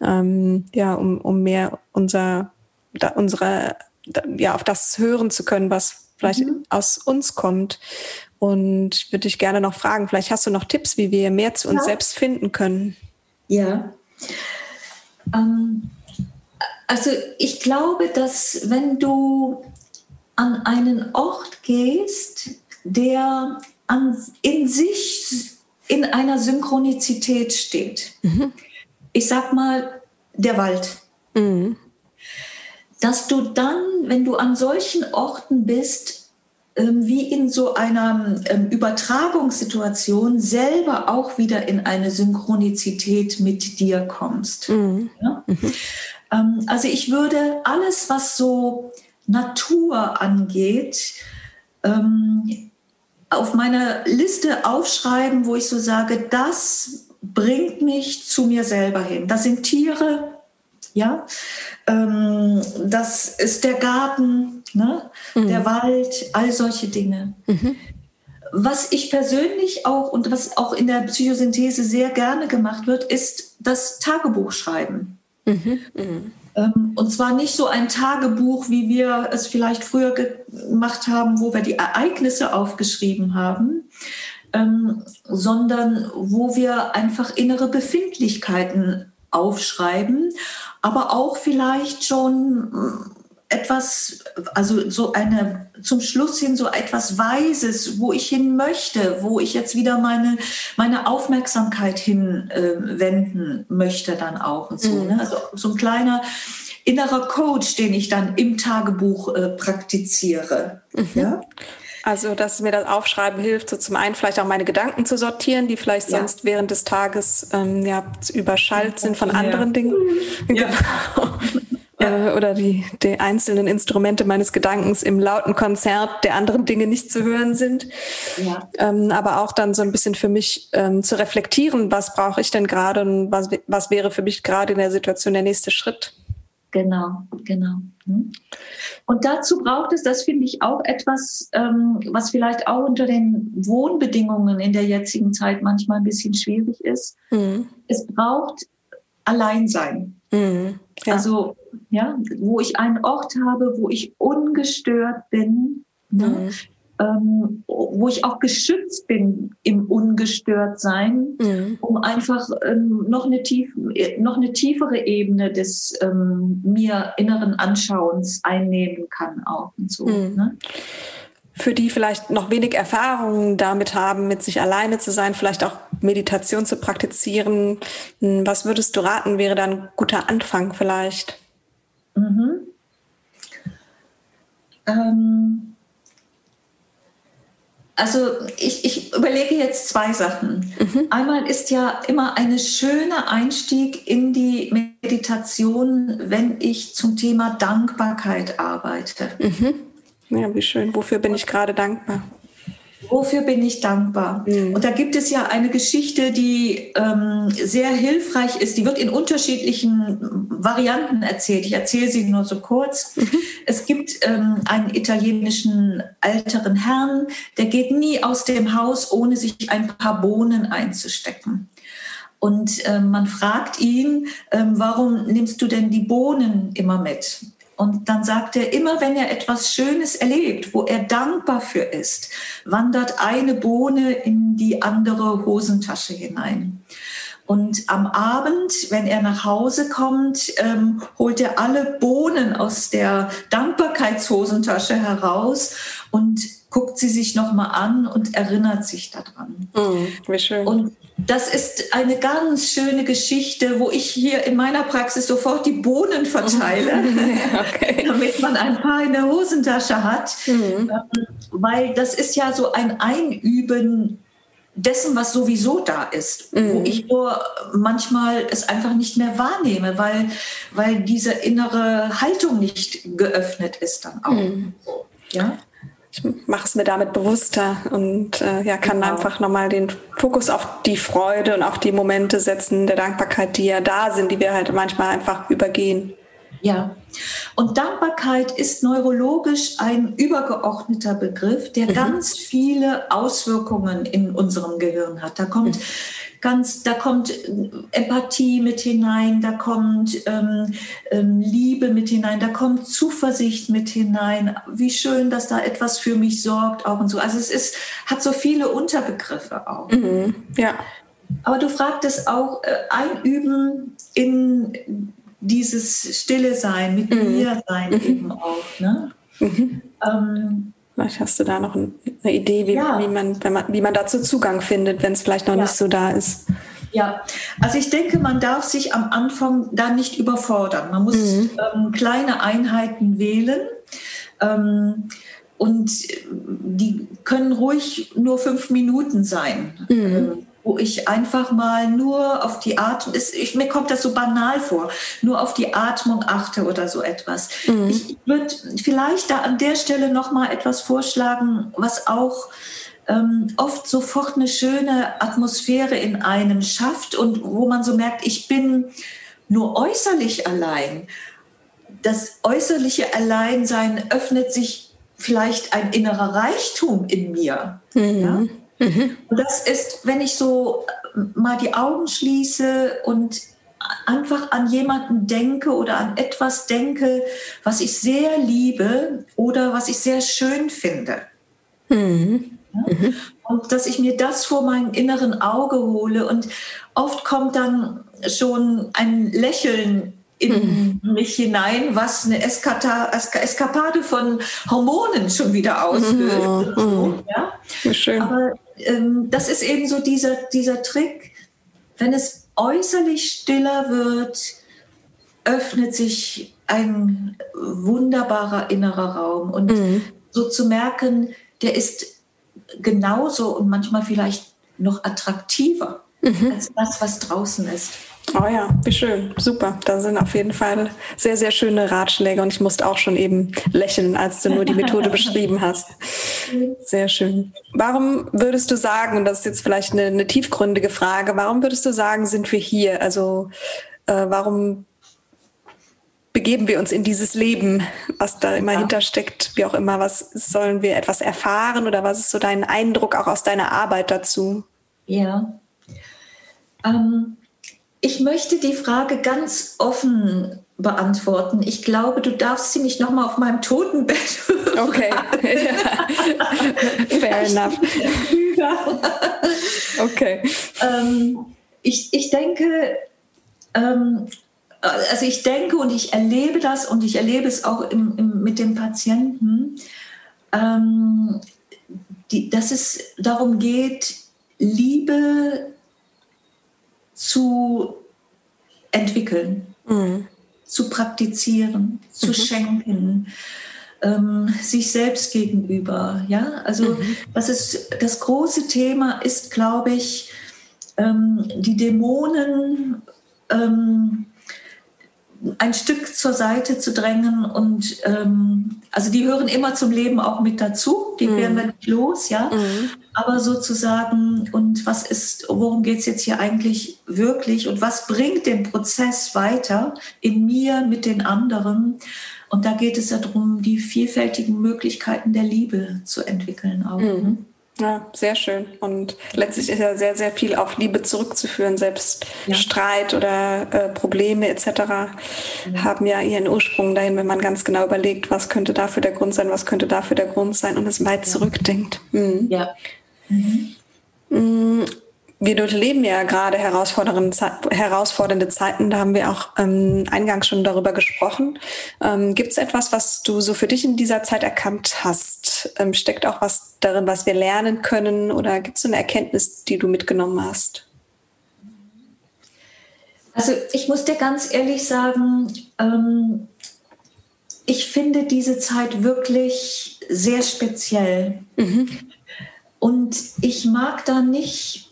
ähm, ja, um, um mehr unser, da, unsere ja, auf das hören zu können, was vielleicht mhm. aus uns kommt. Und ich würde dich gerne noch fragen, vielleicht hast du noch Tipps, wie wir mehr zu uns ja. selbst finden können. Ja. Ähm, also ich glaube, dass wenn du an einen Ort gehst, der an, in sich in einer Synchronizität steht. Mhm. Ich sag mal, der Wald. Mhm dass du dann, wenn du an solchen Orten bist, ähm, wie in so einer ähm, Übertragungssituation selber auch wieder in eine Synchronizität mit dir kommst. Mhm. Ja? Ähm, also ich würde alles, was so Natur angeht, auf meiner Liste aufschreiben, wo ich so sage, das bringt mich zu mir selber hin. Das sind Tiere, ja, ähm, das ist der Garten, ne? Mhm. der Wald, all solche Dinge. Mhm. Was ich persönlich auch und was auch in der Psychosynthese sehr gerne gemacht wird, ist das Tagebuchschreiben. Mhm. mhm. Ähm, und zwar nicht so ein Tagebuch, wie wir es vielleicht früher gemacht haben, wo wir die Ereignisse aufgeschrieben haben, ähm, sondern wo wir einfach innere Befindlichkeiten aufschreiben aber auch vielleicht schon äh, etwas, also so eine, zum Schluss hin so etwas Weises, wo ich hin möchte, wo ich jetzt wieder meine, meine Aufmerksamkeit hinwenden äh, möchte dann auch und so. Mhm. Ne? Also so ein kleiner innerer Coach, den ich dann im Tagebuch äh, praktiziere. Mhm. Ja? Also, dass mir das Aufschreiben hilft, so zum einen vielleicht auch meine Gedanken zu sortieren, die vielleicht ja. sonst während des Tages ähm, ja, überschallt sind von anderen ja. Dingen. Ja. Genau. Äh, oder die, die einzelnen Instrumente meines Gedankens im lauten Konzert der anderen Dinge nicht zu hören sind. Ja. Ähm, aber auch dann so ein bisschen für mich ähm, zu reflektieren, was brauche ich denn gerade und was, was wäre für mich gerade in der Situation der nächste Schritt. Genau, genau. Hm. Und dazu braucht es, das finde ich auch etwas, ähm, was vielleicht auch unter den Wohnbedingungen in der jetzigen Zeit manchmal ein bisschen schwierig ist. Mhm. Es braucht Alleinsein. Mhm. Ja. Also, ja, wo ich einen Ort habe, wo ich ungestört bin. Mhm. Ähm, wo ich auch geschützt bin im Ungestörtsein, mhm. um einfach ähm, noch, eine tief, noch eine tiefere Ebene des ähm, mir inneren Anschauens einnehmen kann auch und so. Mhm. Ne? Für die vielleicht noch wenig Erfahrung damit haben, mit sich alleine zu sein, vielleicht auch Meditation zu praktizieren, hm, was würdest du raten, wäre dann ein guter Anfang vielleicht? Mhm. Ähm also ich, ich, überlege jetzt zwei Sachen. Mhm. Einmal ist ja immer ein schöner Einstieg in die Meditation, wenn ich zum Thema Dankbarkeit arbeite. Mhm. Ja, wie schön. Wofür bin ich gerade dankbar? Wofür bin ich dankbar? Mhm. Und da gibt es ja eine Geschichte, die ähm, sehr hilfreich ist. Die wird in unterschiedlichen Varianten erzählt. Ich erzähle sie nur so kurz. Mhm. Es gibt ähm, einen italienischen älteren Herrn, der geht nie aus dem Haus, ohne sich ein paar Bohnen einzustecken. Und äh, man fragt ihn, äh, warum nimmst du denn die Bohnen immer mit? Und dann sagt er, immer wenn er etwas Schönes erlebt, wo er dankbar für ist, wandert eine Bohne in die andere Hosentasche hinein. Und am Abend, wenn er nach Hause kommt, ähm, holt er alle Bohnen aus der Dankbarkeitshosentasche heraus und guckt sie sich nochmal an und erinnert sich daran. Mm, wie schön. Und das ist eine ganz schöne Geschichte, wo ich hier in meiner Praxis sofort die Bohnen verteile, okay. damit man ein paar in der Hosentasche hat. Mhm. Weil das ist ja so ein Einüben dessen, was sowieso da ist, mhm. wo ich nur manchmal es einfach nicht mehr wahrnehme, weil, weil diese innere Haltung nicht geöffnet ist dann auch. Mhm. Ja? ich mache es mir damit bewusster und äh, ja, kann genau. einfach nochmal den Fokus auf die Freude und auf die Momente setzen der Dankbarkeit, die ja da sind, die wir halt manchmal einfach übergehen. Ja, und Dankbarkeit ist neurologisch ein übergeordneter Begriff, der mhm. ganz viele Auswirkungen in unserem Gehirn hat. Da kommt mhm ganz, da kommt Empathie mit hinein, da kommt ähm, ähm, Liebe mit hinein, da kommt Zuversicht mit hinein. Wie schön, dass da etwas für mich sorgt, auch und so. Also es ist, hat so viele Unterbegriffe auch. Mhm, ja. Aber du fragtest auch äh, Einüben in dieses Stille Sein, mit mhm. mir sein mhm. eben auch. Ne? Mhm. Ähm, Vielleicht hast du da noch eine Idee, wie, ja. wie, man, wenn man, wie man dazu Zugang findet, wenn es vielleicht noch ja. nicht so da ist. Ja, also ich denke, man darf sich am Anfang da nicht überfordern. Man muss mhm. ähm, kleine Einheiten wählen. Ähm, und die können ruhig nur fünf Minuten sein. Mhm. Wo ich einfach mal nur auf die Atmung, ich, mir kommt das so banal vor, nur auf die Atmung achte oder so etwas. Mhm. Ich würde vielleicht da an der Stelle noch mal etwas vorschlagen, was auch ähm, oft sofort eine schöne Atmosphäre in einem schafft und wo man so merkt, ich bin nur äußerlich allein. Das äußerliche Alleinsein öffnet sich vielleicht ein innerer Reichtum in mir. Mhm. Ja? Mhm. Und das ist, wenn ich so äh, mal die Augen schließe und einfach an jemanden denke oder an etwas denke, was ich sehr liebe oder was ich sehr schön finde. Mhm. Mhm. Und dass ich mir das vor meinem inneren Auge hole und oft kommt dann schon ein Lächeln in mhm. mich hinein, was eine Eskata, Eskapade von Hormonen schon wieder auslöst. Mhm. mhm. Ja? Schön. Aber ähm, das ist eben so dieser, dieser Trick, wenn es äußerlich stiller wird, öffnet sich ein wunderbarer innerer Raum. Und mhm. so zu merken, der ist genauso und manchmal vielleicht noch attraktiver mhm. als das, was draußen ist. Oh ja, wie schön. Super. Da sind auf jeden Fall sehr, sehr schöne Ratschläge und ich musste auch schon eben lächeln, als du nur die Methode beschrieben hast. Sehr schön. Warum würdest du sagen, und das ist jetzt vielleicht eine, eine tiefgründige Frage, warum würdest du sagen, sind wir hier? Also äh, warum begeben wir uns in dieses Leben, was da immer ja. hintersteckt, wie auch immer, was sollen wir etwas erfahren oder was ist so dein Eindruck auch aus deiner Arbeit dazu? Ja. Ähm, ich möchte die Frage ganz offen beantworten. Ich glaube, du darfst sie nicht nochmal auf meinem Totenbett. Okay. Fair enough. okay. Ähm, ich, ich denke, ähm, also ich denke und ich erlebe das und ich erlebe es auch im, im, mit den Patienten, ähm, die, dass es darum geht, Liebe zu entwickeln, mhm. zu praktizieren, zu mhm. schenken. Ähm, sich selbst gegenüber. Ja, also mhm. das ist das große Thema ist, glaube ich, ähm, die Dämonen ähm, ein Stück zur Seite zu drängen und ähm, also die hören immer zum Leben auch mit dazu, die mhm. werden wir nicht los, ja. Mhm. Aber sozusagen, und was ist, worum geht es jetzt hier eigentlich wirklich und was bringt den Prozess weiter in mir mit den anderen? Und da geht es ja darum, die vielfältigen Möglichkeiten der Liebe zu entwickeln auch. Mhm. Ne? Ja, sehr schön. Und letztlich ist ja sehr, sehr viel auf Liebe zurückzuführen. Selbst ja. Streit oder äh, Probleme etc. Ja. haben ja ihren Ursprung dahin, wenn man ganz genau überlegt, was könnte dafür der Grund sein, was könnte dafür der Grund sein und es weit ja. zurückdenkt. Mhm. Ja. Mhm. Mhm wir durchleben ja gerade herausfordernde Zeiten. Da haben wir auch ähm, eingangs schon darüber gesprochen. Ähm, Gibt es etwas, was du so für dich in dieser Zeit erkannt hast? Ähm, steckt auch was darin, was wir lernen können? Oder gibt es eine Erkenntnis, die du mitgenommen hast? Also ich muss dir ganz ehrlich sagen, ähm, ich finde diese Zeit wirklich sehr speziell. Mhm. Und ich mag da nicht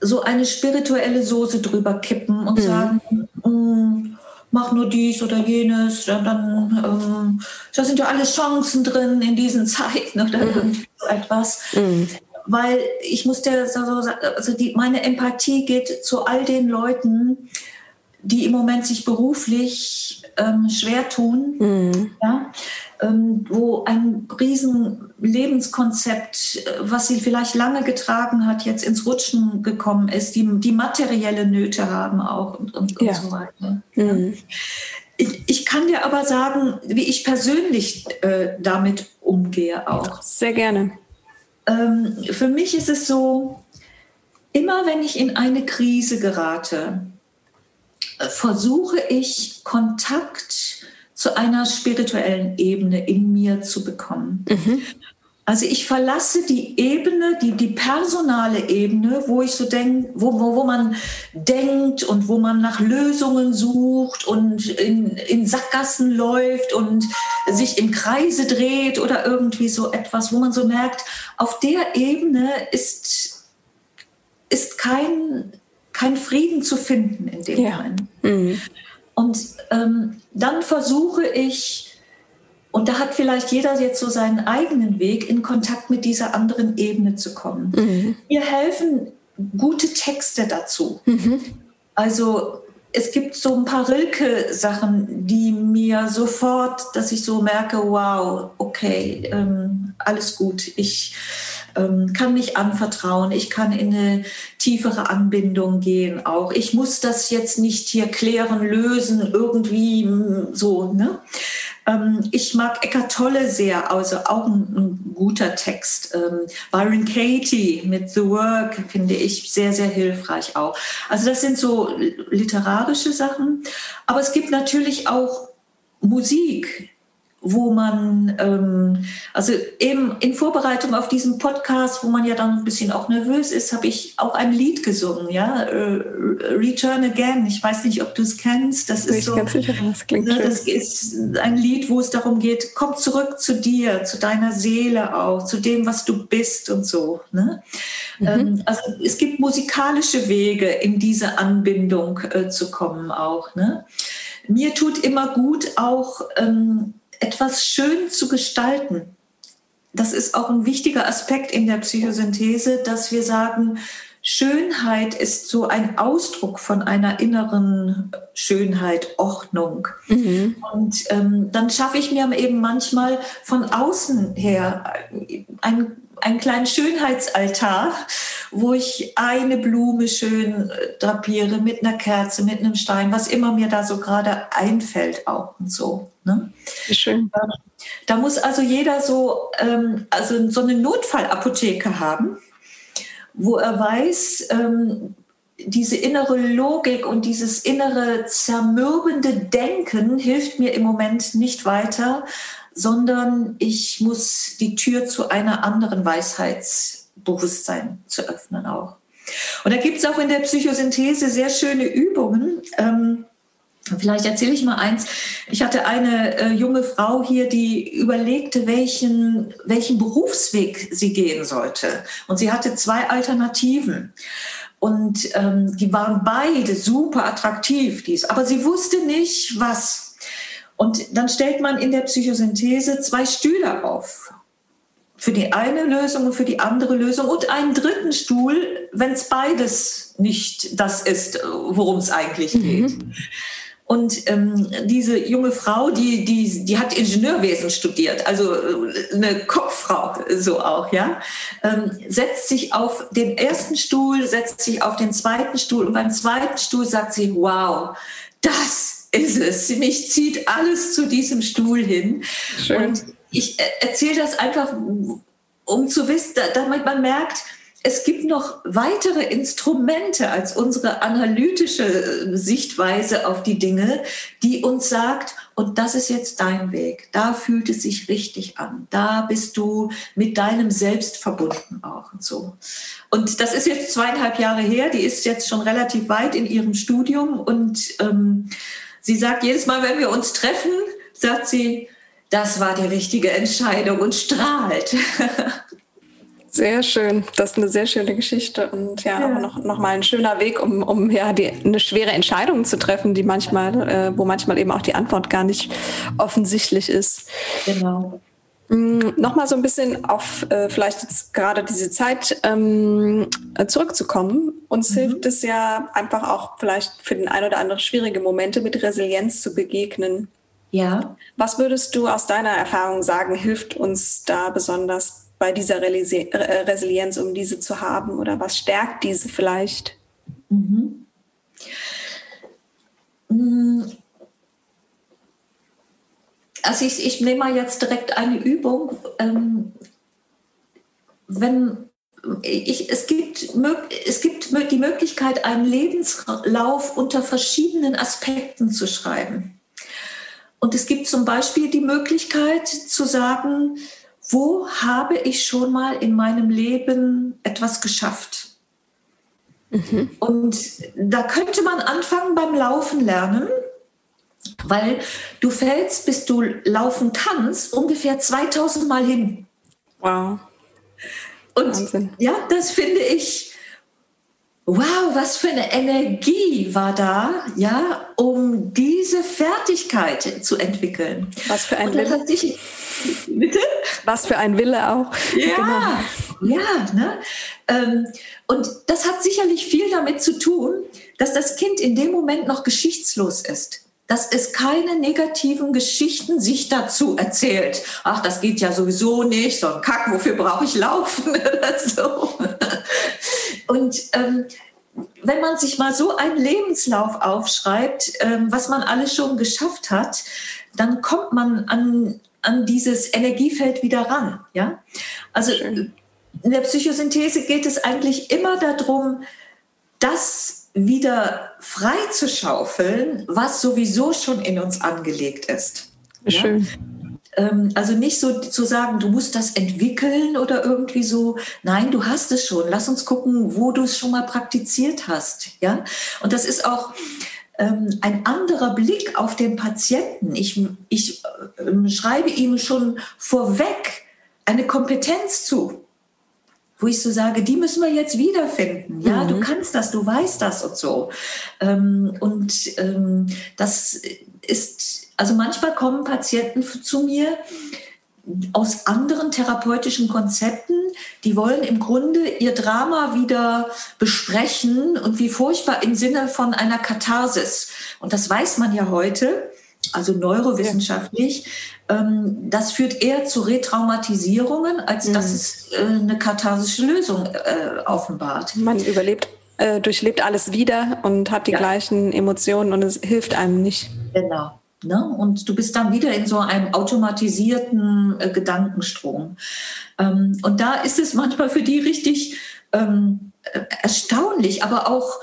so eine spirituelle Soße drüber kippen und mhm. sagen, mm, mach nur dies oder jenes, dann, dann ähm, da sind ja alle Chancen drin in diesen Zeiten oder mhm. so etwas. Mhm. Weil ich muss dir so sagen, also die, meine Empathie geht zu all den Leuten, die im Moment sich beruflich ähm, schwer tun, mhm. ja, wo ein riesen Lebenskonzept, äh, was sie vielleicht lange getragen hat, jetzt ins Rutschen gekommen ist, die, die materielle Nöte haben auch und, und, ja. und so weiter. Mhm. Ich, ich, kann dir aber sagen, wie ich persönlich äh, damit umgehe auch. Sehr gerne. Ähm, für mich ist es so, immer wenn ich in eine Krise gerate, versuche ich Kontakt zu einer spirituellen Ebene in mir zu bekommen. Mhm. Also ich verlasse die Ebene, die, die personale Ebene, wo ich so denke, wo, wo, wo man denkt und wo man nach Lösungen sucht und in, in Sackgassen läuft und sich im Kreise dreht oder irgendwie so etwas, wo man so merkt, auf der Ebene ist, ist kein, kein Frieden zu finden in dem ja. Moment. Mhm. Und ähm, dann versuche ich, und da hat vielleicht jeder jetzt so seinen eigenen Weg, in Kontakt mit dieser anderen Ebene zu kommen. Mhm. Mir helfen gute Texte dazu. Mhm. Also es gibt so ein paar Rilke-Sachen, die mir sofort, dass ich so merke, wow, okay, ähm, alles gut. Ich ähm, kann mich anvertrauen, ich kann in eine tiefere Anbindung gehen auch. Ich muss das jetzt nicht hier klären, lösen, irgendwie mm, so. Ne? Ähm, ich mag Eckart Tolle sehr, also auch ein, ein guter Text. Ähm, Byron Katie mit The Work finde ich sehr, sehr hilfreich auch. Also das sind so literarische Sachen. Aber es gibt natürlich auch Musik, wo man, ähm, also eben in Vorbereitung auf diesen Podcast, wo man ja dann ein bisschen auch nervös ist, habe ich auch ein Lied gesungen, ja, äh, Return Again. Ich weiß nicht, ob du es kennst. Das ist so, sicher, das, klingt ne, das ist ein Lied, wo es darum geht, komm zurück zu dir, zu deiner Seele auch, zu dem, was du bist und so. Ne? Mhm. Ähm, also es gibt musikalische Wege, in diese Anbindung äh, zu kommen auch. Ne? Mir tut immer gut auch ähm, etwas schön zu gestalten. Das ist auch ein wichtiger Aspekt in der Psychosynthese, dass wir sagen, Schönheit ist so ein Ausdruck von einer inneren Schönheit, Ordnung. Mhm. Und ähm, dann schaffe ich mir eben manchmal von außen her ein einen kleinen Schönheitsaltar, wo ich eine Blume schön äh, drapiere mit einer Kerze, mit einem Stein, was immer mir da so gerade einfällt auch und so. Ne? Schön. Ähm, da muss also jeder so, ähm, also so eine Notfallapotheke haben, wo er weiß, ähm, diese innere Logik und dieses innere zermürbende Denken hilft mir im Moment nicht weiter, sondern ich muss die Tür zu einer anderen Weisheitsbewusstsein zu öffnen auch. Und da gibt es auch in der Psychosynthese sehr schöne Übungen. Ähm, Vielleicht erzähle ich mal eins. Ich hatte eine äh, junge Frau hier, die überlegte, welchen, welchen Berufsweg sie gehen sollte. Und sie hatte zwei Alternativen. Und ähm, die waren beide super attraktiv, dies. Aber sie wusste nicht, was. Und dann stellt man in der Psychosynthese zwei Stühle auf. Für die eine Lösung und für die andere Lösung und einen dritten Stuhl, wenn es beides nicht das ist, worum es eigentlich geht. Mhm. Und ähm, diese junge Frau, die, die, die hat Ingenieurwesen studiert, also äh, eine Kopffrau so auch, ja, ähm, setzt sich auf den ersten Stuhl, setzt sich auf den zweiten Stuhl und beim zweiten Stuhl sagt sie, wow, das ist es. Mich zieht alles zu diesem Stuhl hin. Schön. Und ich äh, erzähle das einfach, um zu wissen, damit man merkt, es gibt noch weitere Instrumente als unsere analytische Sichtweise auf die Dinge, die uns sagt, und das ist jetzt dein Weg. Da fühlt es sich richtig an. Da bist du mit deinem Selbst verbunden auch und so. Und das ist jetzt zweieinhalb Jahre her. Die ist jetzt schon relativ weit in ihrem Studium und ähm, sie sagt jedes Mal, wenn wir uns treffen, sagt sie, das war die richtige Entscheidung und strahlt. Sehr schön. Das ist eine sehr schöne Geschichte und ja, ja. noch, noch mal ein schöner Weg, um, um ja die, eine schwere Entscheidung zu treffen, die manchmal, äh, wo manchmal eben auch die Antwort gar nicht offensichtlich ist. Genau. Mm, Nochmal so ein bisschen auf äh, vielleicht jetzt gerade diese Zeit ähm, zurückzukommen. Uns mhm. hilft es ja einfach auch vielleicht für den ein oder anderen schwierige Momente mit Resilienz zu begegnen. Ja. Was würdest du aus deiner Erfahrung sagen, hilft uns da besonders bei dieser äh, Resilienz, um diese zu haben? Oder was stärkt diese vielleicht? Mhm. Also ich, ich nehme mal jetzt direkt eine Übung. Ähm, wenn ich, es, gibt, es gibt die Möglichkeit, einen Lebenslauf unter verschiedenen Aspekten zu schreiben. Und es gibt zum Beispiel die Möglichkeit zu sagen, wo habe ich schon mal in meinem Leben etwas geschafft? Mhm. Und da könnte man anfangen beim Laufen lernen, weil du fällst, bis du laufen kannst, ungefähr 2000 Mal hin. Wow. Und Wahnsinn. ja, das finde ich wow, was für eine Energie war da, ja, um diese Fertigkeit zu entwickeln. Was für ein Wille. Sich, bitte? Was für ein Wille auch. Ja, genau. ja. Ne? Ähm, und das hat sicherlich viel damit zu tun, dass das Kind in dem Moment noch geschichtslos ist dass es keine negativen Geschichten sich dazu erzählt. Ach, das geht ja sowieso nicht, so ein Kack, wofür brauche ich laufen oder so. Und ähm, wenn man sich mal so einen Lebenslauf aufschreibt, ähm, was man alles schon geschafft hat, dann kommt man an, an dieses Energiefeld wieder ran. Ja? Also Schön. in der Psychosynthese geht es eigentlich immer darum, das wieder frei zu schaufeln, was sowieso schon in uns angelegt ist. Schön. Ja? Ähm, also nicht so zu sagen, du musst das entwickeln oder irgendwie so. Nein, du hast es schon. Lass uns gucken, wo du es schon mal praktiziert hast. Ja, und das ist auch ähm, ein anderer Blick auf den Patienten. Ich, ich äh, schreibe ihm schon vorweg eine Kompetenz zu wo ich so sage, die müssen wir jetzt wiederfinden. Ja, mhm. du kannst das, du weißt das und so. Ähm, und ähm, das ist, also manchmal kommen Patienten zu mir aus anderen therapeutischen Konzepten, die wollen im Grunde ihr Drama wieder besprechen und wie furchtbar im Sinne von einer Katharsis. Und das weiß man ja heute. Also neurowissenschaftlich. Ähm, das führt eher zu Retraumatisierungen, als mhm. dass es äh, eine katharsische Lösung äh, offenbart. Man überlebt, äh, durchlebt alles wieder und hat die ja. gleichen Emotionen und es hilft einem nicht. Genau. Ne? Und du bist dann wieder in so einem automatisierten äh, Gedankenstrom. Ähm, und da ist es manchmal für die richtig ähm, äh, erstaunlich, aber auch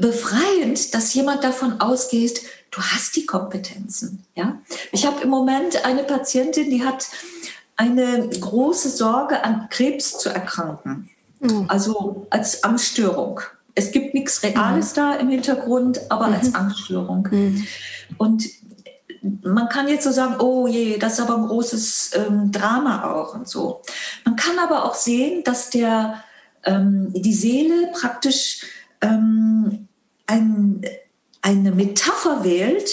befreiend, dass jemand davon ausgeht, du hast die Kompetenzen. Ja? Ich habe im Moment eine Patientin, die hat eine große Sorge, an Krebs zu erkranken. Mhm. Also als Angststörung. Es gibt nichts Reales mhm. da im Hintergrund, aber mhm. als Angststörung. Mhm. Und man kann jetzt so sagen, oh je, das ist aber ein großes ähm, Drama auch und so. Man kann aber auch sehen, dass der, ähm, die Seele praktisch ähm, ein, eine Metapher wählt,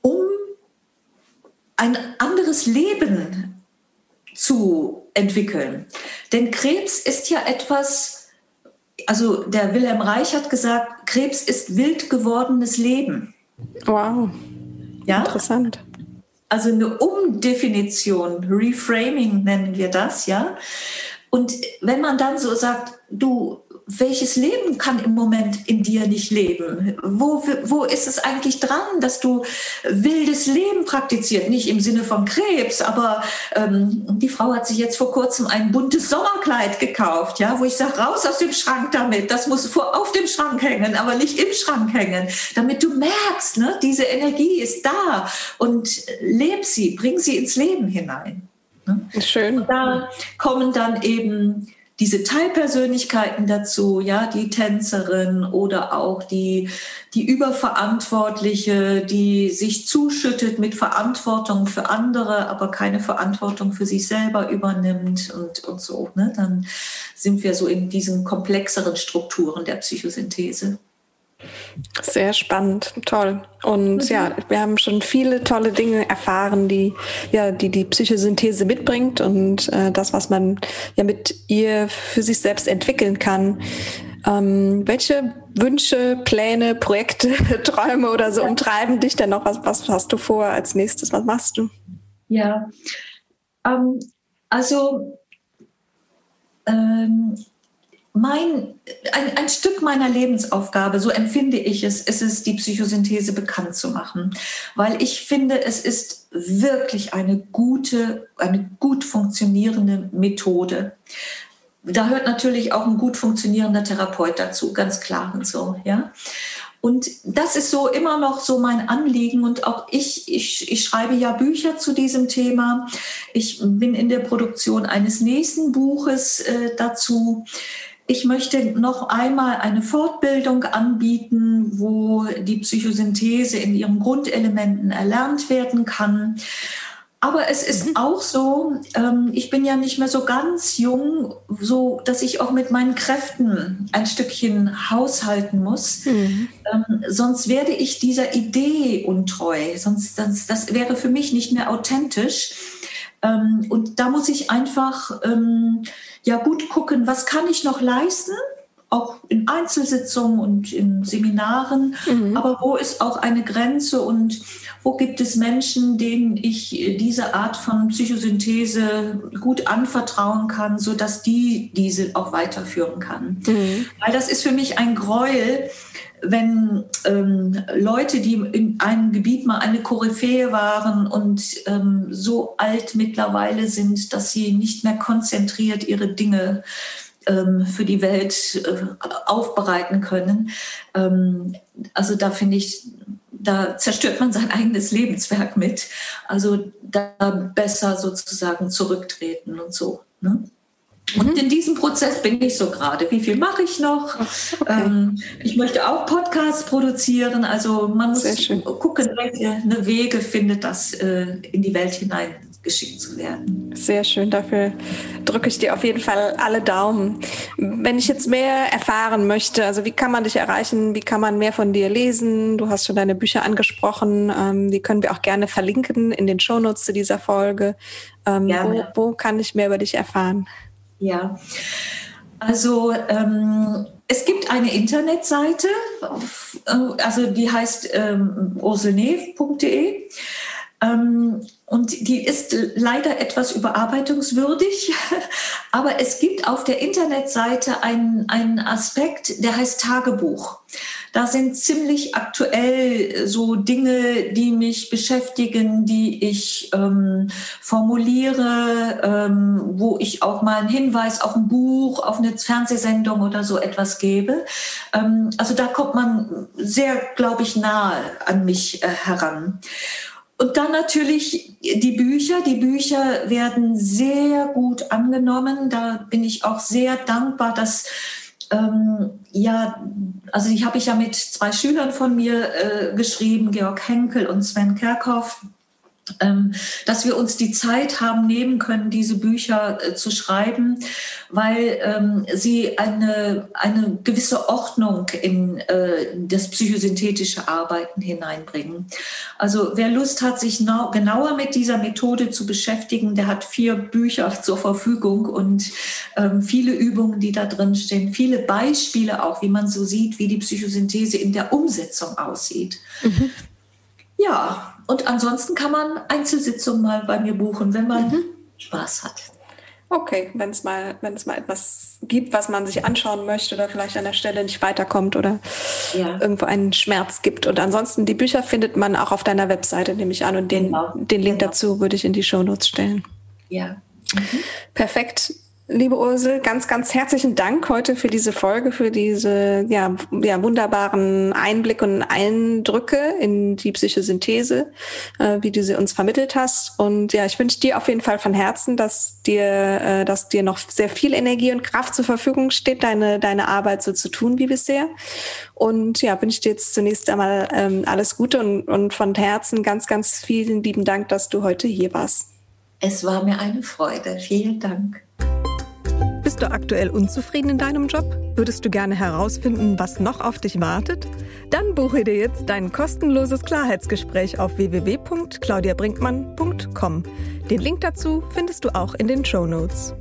um ein anderes Leben zu entwickeln. Denn Krebs ist ja etwas, also der Wilhelm Reich hat gesagt, Krebs ist wild gewordenes Leben. Wow. Ja? Interessant. Also eine Umdefinition, Reframing nennen wir das, ja. Und wenn man dann so sagt, du, welches Leben kann im Moment in dir nicht leben? Wo, wo ist es eigentlich dran, dass du wildes Leben praktizierst? Nicht im Sinne von Krebs, aber ähm, die Frau hat sich jetzt vor kurzem ein buntes Sommerkleid gekauft, ja, wo ich sage, raus aus dem Schrank damit. Das muss vor, auf dem Schrank hängen, aber nicht im Schrank hängen, damit du merkst, ne, diese Energie ist da und leb sie, bring sie ins Leben hinein. Ne? Schön. Und da kommen dann eben diese Teilpersönlichkeiten dazu, ja, die Tänzerin oder auch die, die Überverantwortliche, die sich zuschüttet mit Verantwortung für andere, aber keine Verantwortung für sich selber übernimmt und, und so. Ne? Dann sind wir so in diesen komplexeren Strukturen der Psychosynthese. Sehr spannend, toll. Und mhm. ja, wir haben schon viele tolle Dinge erfahren, die ja die die Psychosynthese mitbringt und äh, das, was man ja mit ihr für sich selbst entwickeln kann. Ähm, welche Wünsche, Pläne, Projekte, Träume oder so umtreiben dich denn noch? Was, was hast du vor als nächstes? Was machst du? Ja, ähm, also ähm, mein, ein, ein Stück meiner Lebensaufgabe, so empfinde ich es, ist es, die Psychosynthese bekannt zu machen. Weil ich finde, es ist wirklich eine gute, eine gut funktionierende Methode. Da hört natürlich auch ein gut funktionierender Therapeut dazu, ganz klar und so, ja. Und das ist so immer noch so mein Anliegen. Und auch ich, ich, ich schreibe ja Bücher zu diesem Thema. Ich bin in der Produktion eines nächsten Buches äh, dazu. Ich möchte noch einmal eine Fortbildung anbieten, wo die Psychosynthese in ihren Grundelementen erlernt werden kann. Aber es ist mhm. auch so, ähm, ich bin ja nicht mehr so ganz jung, so dass ich auch mit meinen Kräften ein Stückchen haushalten muss. Mhm. Ähm, sonst werde ich dieser Idee untreu. Sonst das, das wäre für mich nicht mehr authentisch. Ähm, und da muss ich einfach ja gut gucken, was kann ich noch leisten, auch in Einzelsitzungen und in Seminaren, mhm. aber wo ist auch eine Grenze und wo gibt es Menschen, denen ich diese Art von Psychosynthese gut anvertrauen kann, sodass die diese auch weiterführen kann. Mhm. Weil das ist für mich ein Gräuel, wenn ähm, Leute, die in einem Gebiet mal eine Koryphäe waren und ähm, so alt mittlerweile sind, dass sie nicht mehr konzentriert ihre Dinge ähm, für die Welt äh, aufbereiten können. Ähm, also da finde ich, da zerstört man sein eigenes Lebenswerk mit. Also da besser sozusagen zurücktreten und so. Ne? Und mhm. in diesem Prozess bin ich so gerade. Wie viel mache ich noch? Okay. Ähm, ich möchte auch Podcasts produzieren. Also man muss gucken, welche Wege findet, das äh, in die Welt hinein geschickt zu werden. Sehr schön, dafür drücke ich dir auf jeden Fall alle Daumen. Wenn ich jetzt mehr erfahren möchte, also wie kann man dich erreichen, wie kann man mehr von dir lesen? Du hast schon deine Bücher angesprochen, ähm, die können wir auch gerne verlinken in den Shownotes zu dieser Folge. Ähm, wo, wo kann ich mehr über dich erfahren? Ja. Also ähm, es gibt eine Internetseite, also die heißt ähm, urselnev.de. Ähm, und die ist leider etwas überarbeitungswürdig, aber es gibt auf der Internetseite einen, einen Aspekt, der heißt Tagebuch. Da sind ziemlich aktuell so Dinge, die mich beschäftigen, die ich ähm, formuliere, ähm, wo ich auch mal einen Hinweis auf ein Buch, auf eine Fernsehsendung oder so etwas gebe. Ähm, also da kommt man sehr, glaube ich, nahe an mich äh, heran. Und dann natürlich die Bücher. Die Bücher werden sehr gut angenommen. Da bin ich auch sehr dankbar, dass ähm, ja, also die habe ich ja mit zwei Schülern von mir äh, geschrieben, Georg Henkel und Sven Kerkhoff. Ähm, dass wir uns die Zeit haben nehmen können, diese Bücher äh, zu schreiben, weil ähm, sie eine, eine gewisse Ordnung in äh, das psychosynthetische Arbeiten hineinbringen. Also wer Lust hat, sich genauer mit dieser Methode zu beschäftigen, der hat vier Bücher zur Verfügung und ähm, viele Übungen, die da drin stehen, viele Beispiele auch, wie man so sieht, wie die Psychosynthese in der Umsetzung aussieht. Mhm. Ja, und ansonsten kann man Einzelsitzungen mal bei mir buchen, wenn man mhm. Spaß hat. Okay, wenn es mal, wenn es mal etwas gibt, was man sich anschauen möchte oder vielleicht an der Stelle nicht weiterkommt oder ja. irgendwo einen Schmerz gibt. Und ansonsten die Bücher findet man auch auf deiner Webseite, nehme ich an. Und den, genau. den Link genau. dazu würde ich in die Shownotes stellen. Ja. Mhm. Perfekt. Liebe Ursel, ganz, ganz herzlichen Dank heute für diese Folge, für diese ja, ja, wunderbaren Einblicke und Eindrücke in die Psychosynthese, äh, wie du sie uns vermittelt hast. Und ja, ich wünsche dir auf jeden Fall von Herzen, dass dir, äh, dass dir noch sehr viel Energie und Kraft zur Verfügung steht, deine, deine Arbeit so zu tun wie bisher. Und ja, wünsche dir jetzt zunächst einmal ähm, alles Gute und, und von Herzen ganz, ganz vielen lieben Dank, dass du heute hier warst. Es war mir eine Freude. Vielen Dank. Bist du aktuell unzufrieden in deinem Job? Würdest du gerne herausfinden, was noch auf dich wartet? Dann buche dir jetzt dein kostenloses Klarheitsgespräch auf www.claudiabrinkmann.com. Den Link dazu findest du auch in den Show Notes.